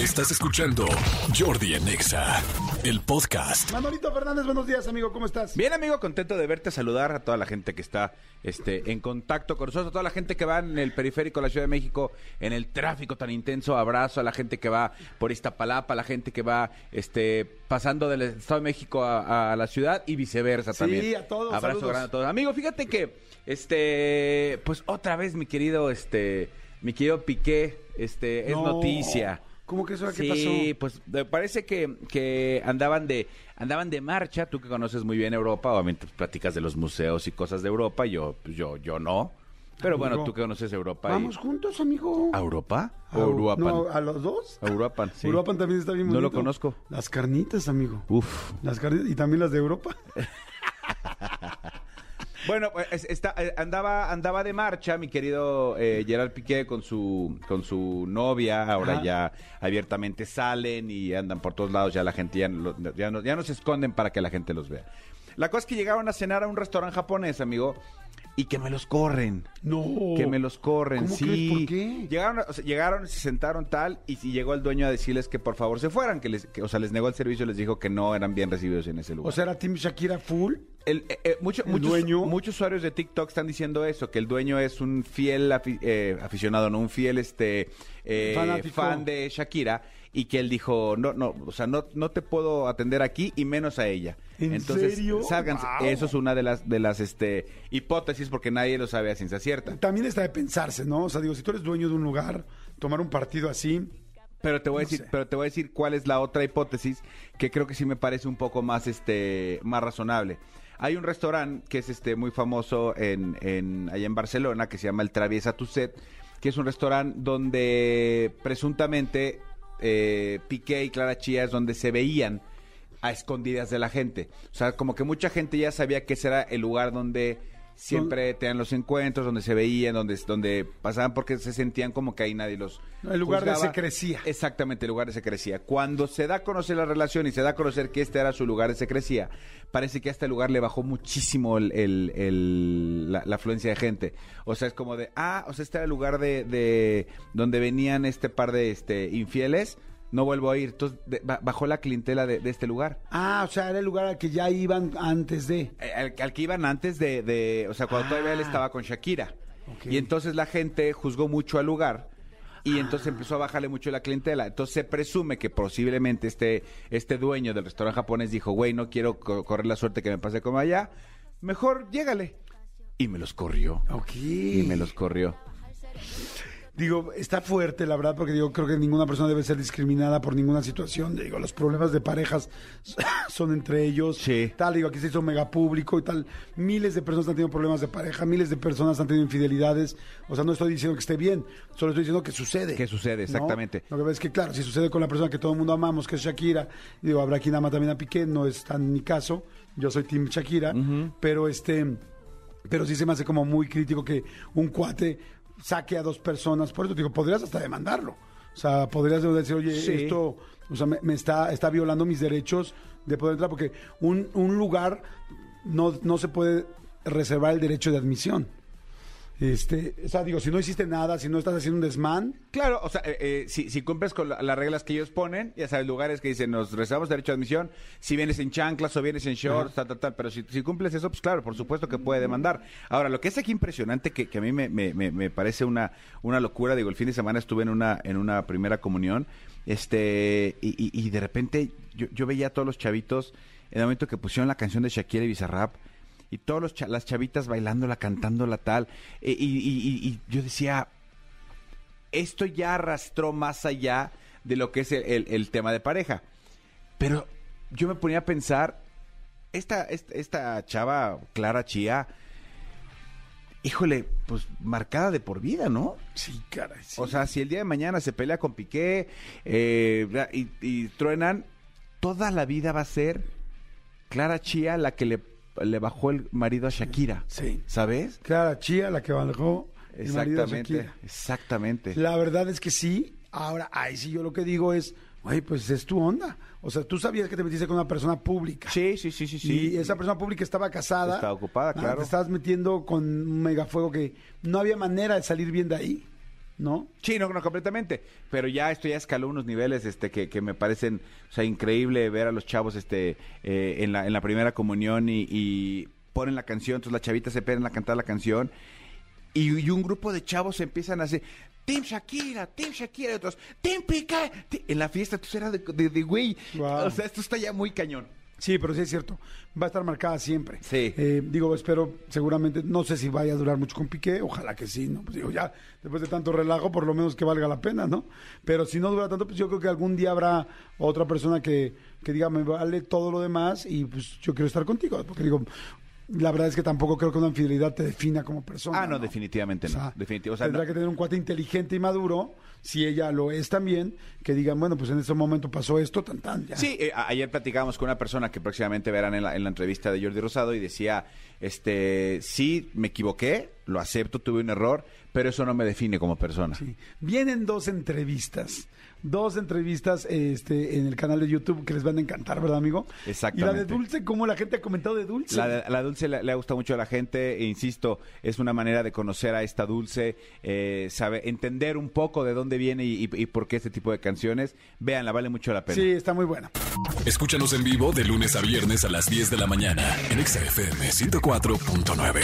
Estás escuchando Jordi en Exa, el podcast. Manolito Fernández, buenos días, amigo, ¿cómo estás? Bien, amigo, contento de verte, saludar a toda la gente que está este, en contacto con nosotros, a toda la gente que va en el periférico de la Ciudad de México, en el tráfico tan intenso. Abrazo a la gente que va por Iztapalapa, a la gente que va este, pasando del Estado de México a, a la ciudad y viceversa Sí, también. a todos, Abrazo saludos. grande a todos. Amigo, fíjate que, este, pues otra vez, mi querido, este, mi querido Piqué, este, es No. noticia. ¿Cómo que eso? ¿Qué Sí, pasó? pues me parece que, que andaban de andaban de marcha, tú que conoces muy bien Europa, obviamente pues, platicas de los museos y cosas de Europa, yo pues, yo yo no. Pero bueno, tú que conoces Europa y- Vamos juntos, amigo. ¿A Europa? A- ¿O Uruapan? No, ¿A los dos? A Uruapan, sí. Uruapan también está bien No lo bonito. conozco. Las carnitas, amigo. Uf. Las carnitas y también las de Europa. Bueno, pues, es- está, eh, andaba andaba de marcha mi querido eh, Gerard Piqué con su con su novia, ahora Ajá. ya abiertamente salen y andan por todos lados, ya la gente ya ya no ya no se esconden para que la gente los vea. La cosa es que llegaron a cenar a un restaurante japonés, amigo, y que me los corren. No. Que me los corren, ¿Cómo sí. crees? ¿Por qué? Llegaron, o sea, llegaron, se sentaron tal, y, y llegó el dueño a decirles que por favor se fueran, que les, que, o sea, les negó el servicio, les dijo que no eran bien recibidos en ese lugar. O sea, era Team Shakira full. El, eh, eh, mucho- ¿El muchos, dueño? muchos usuarios de TikTok están diciendo eso, que el dueño es un fiel afi- eh, aficionado, no un fiel este fan de Shakira y que él dijo, no, no, o sea, no, no te puedo atender aquí y menos a ella. ¿En Entonces, serio? sálganse. Wow. Eso es una de las de las este hipótesis porque nadie lo sabe a ciencia cierta. También está de pensarse, ¿no? O sea, digo, si tú eres dueño de un lugar, tomar un partido así. Pero te voy a decir, sé. pero te voy a decir cuál es la otra hipótesis que creo que sí me parece un poco más este más razonable. Hay un restaurante que es este muy famoso en, en allá en Barcelona que se llama el Traviesa Tuset, que es un restaurante donde presuntamente eh, Piqué y Clara Chía es donde se veían a escondidas de la gente. O sea, como que mucha gente ya sabía que ese era el lugar donde siempre tenían los encuentros, donde se veían, donde, donde pasaban porque se sentían como que ahí nadie los El lugar de juzgaba. se crecía. Exactamente, el lugar de se crecía. Cuando se da a conocer la relación y se da a conocer que este era su lugar de se crecía, parece que a este lugar le bajó muchísimo el, el- el- la, la afluencia de gente. O sea, es como de, ah, o sea, este era el lugar de, de donde venían este par de este infieles, no vuelvo a ir. Entonces, de- bajó la clientela de, de este lugar. Ah, o sea, era el lugar al que ya iban antes de. Eh, Al, al que iban antes de, de- o sea, cuando todavía él Ah. estaba con Shakira. Y entonces la gente juzgó mucho al lugar y entonces empezó a bajarle mucho la clientela. Entonces se presume que posiblemente este, este dueño del restaurante japonés dijo, güey, no quiero co- correr la suerte que me pase como allá, mejor llégale. Y me los corrió. Y me los corrió. Digo, está fuerte, la verdad, porque digo, creo que ninguna persona debe ser discriminada por ninguna situación. Digo, los problemas de parejas son entre ellos. Sí. Tal, digo, aquí se hizo mega público y tal. Miles de personas han tenido problemas de pareja, miles de personas han tenido infidelidades. O sea, no estoy diciendo que esté bien, solo estoy diciendo que sucede. Que sucede, ¿no? exactamente. Lo que pasa es que, claro, si sucede con la persona que todo el mundo amamos, que es Shakira, digo, habrá quien ama también a Piqué, no es tan mi caso. Yo soy Team Shakira, pero este. Pero sí se me hace como muy crítico que un cuate saque a dos personas. Por eso digo, podrías hasta demandarlo. O sea, podrías decir, oye, Sí. esto o sea, me, me está, está violando mis derechos de poder entrar, porque un, un lugar no, no se puede reservar el derecho de admisión. Este, o sea, digo, si no hiciste nada, si no estás haciendo un desmán, Claro, o sea, eh, eh, si, si cumples con la- las reglas que ellos ponen, ya sabes, lugares que dicen, nos reservamos derecho de admisión, si vienes en chanclas o vienes en shorts, tal, tal, tal, pero si, si cumples eso, pues claro, por supuesto que puede demandar. Ahora, lo que es aquí impresionante, que, que a mí me, me- me- me parece una, una locura, digo, el fin de semana estuve en una, en una primera comunión, este, y, y- y de repente yo, yo veía a todos los chavitos, en el momento que pusieron la canción de Shakira y Bizarrap, y todas cha- las chavitas bailándola, cantándola tal, e- y, y- y- y yo decía, esto ya arrastró más allá de lo que es el, el- el tema de pareja. Pero yo me ponía a pensar, esta, esta, esta chava, Clara Chía, híjole, pues marcada de por vida, ¿no? sí, caray. sí. O sea, si el día de mañana se pelea con Piqué eh, y, y truenan, toda la vida va a ser Clara Chía la que le, le bajó el marido a Shakira. Sí. ¿Sabes? Clara Chía, la que bajó el marido de Exactamente. Shakira. Exactamente. La verdad es que sí. Ahora, ahí sí yo lo que digo es, Oye, pues es tu onda. O sea, tú sabías que te metiste con una persona pública. Sí, sí, sí, sí, sí. Y esa persona pública estaba casada. Estaba ocupada, Ah, claro. Te estabas metiendo con un megafuego que no había manera de salir bien de ahí. ¿No? Sí, no, no, completamente. Pero ya esto ya escaló unos niveles este, que, que me parecen, o sea, increíble ver a los chavos este, eh, en, la, en la primera comunión y, y ponen la canción, entonces la chavita se peren a cantar la canción y, y un grupo de chavos empiezan a hacer Team Shakira, Team Shakira, y otros Team. Ti-". En la fiesta, entonces era de, güey. Wow. O sea, esto está ya muy cañón. Sí, pero sí es cierto. Va a estar marcada siempre. Sí. Eh, digo, espero, seguramente, no sé si vaya a durar mucho con Piqué, ojalá que sí, ¿no? Pues digo, ya, después de tanto relajo, por lo menos que valga la pena, ¿no? Pero si no dura tanto, pues yo creo que algún día habrá otra persona que, que diga, me vale todo lo demás y pues yo quiero estar contigo. Porque digo, la verdad es que tampoco creo que una infidelidad te defina como persona. Ah, no, definitivamente no. O sea, Definitivo. O sea, tendrá no- que tener un cuate inteligente y maduro, si ella lo es también, que digan, bueno, pues en este momento pasó esto, tan tan, ya. Sí, eh, ayer platicábamos con una persona que próximamente verán en la, en la entrevista de Jordi Rosado y decía, este, sí, me equivoqué, lo acepto, tuve un error, pero eso no me define como persona. Sí. Vienen dos entrevistas. Dos entrevistas este, en el canal de YouTube que les van a encantar, ¿verdad, amigo? Exactamente. Y la de Dulce, ¿cómo la gente ha comentado de Dulce? La, de- la dulce le, le ha gustado mucho a la gente, e insisto, es una manera de conocer a esta dulce, eh, sabe, entender un poco de dónde viene y, y- y por qué este tipo de canciones. Véanla, vale mucho la pena. Sí, está muy buena. Escúchanos en vivo de lunes a viernes a las 10 de la mañana en Exa FM 104.9.